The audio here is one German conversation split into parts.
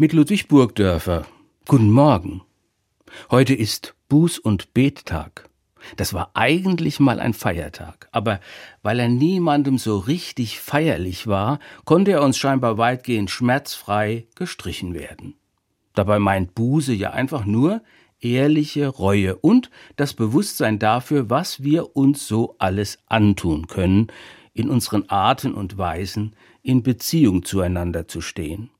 mit Ludwig Burgdörfer. Guten Morgen. Heute ist Buß- und Bettag. Das war eigentlich mal ein Feiertag, aber weil er niemandem so richtig feierlich war, konnte er uns scheinbar weitgehend schmerzfrei gestrichen werden. Dabei meint Buße ja einfach nur ehrliche Reue und das Bewusstsein dafür, was wir uns so alles antun können, in unseren Arten und Weisen in Beziehung zueinander zu stehen.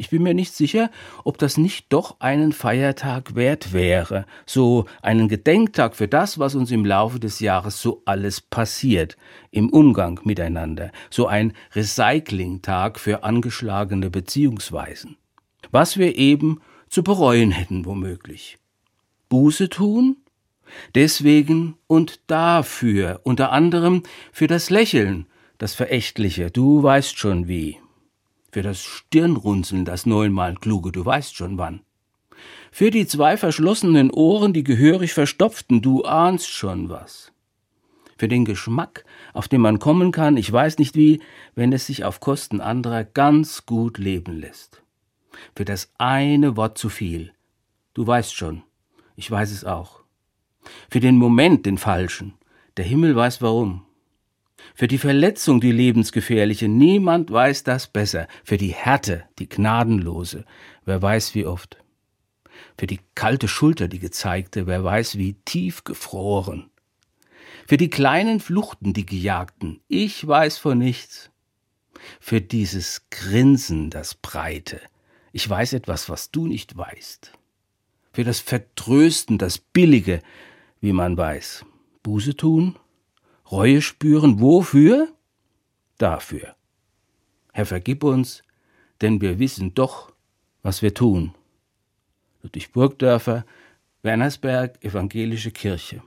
Ich bin mir nicht sicher, ob das nicht doch einen Feiertag wert wäre, so einen Gedenktag für das, was uns im Laufe des Jahres so alles passiert, im Umgang miteinander, so ein Recyclingtag für angeschlagene Beziehungsweisen. Was wir eben zu bereuen hätten womöglich. Buße tun? Deswegen und dafür, unter anderem für das Lächeln, das Verächtliche, du weißt schon wie für das Stirnrunzeln, das neunmal kluge, du weißt schon wann. Für die zwei verschlossenen Ohren, die gehörig verstopften, du ahnst schon was. Für den Geschmack, auf den man kommen kann, ich weiß nicht wie, wenn es sich auf Kosten anderer ganz gut leben lässt. Für das eine Wort zu viel, du weißt schon, ich weiß es auch. Für den Moment den falschen, der Himmel weiß warum. Für die Verletzung, die lebensgefährliche, niemand weiß das besser. Für die Härte, die gnadenlose, wer weiß wie oft. Für die kalte Schulter, die gezeigte, wer weiß wie tief gefroren. Für die kleinen Fluchten, die gejagten, ich weiß von nichts. Für dieses Grinsen, das Breite, ich weiß etwas, was du nicht weißt. Für das Vertrösten, das Billige, wie man weiß. Buße tun, Reue spüren. Wofür? Dafür. Herr, vergib uns, denn wir wissen doch, was wir tun. Ludwig Burgdörfer, Wernersberg, Evangelische Kirche.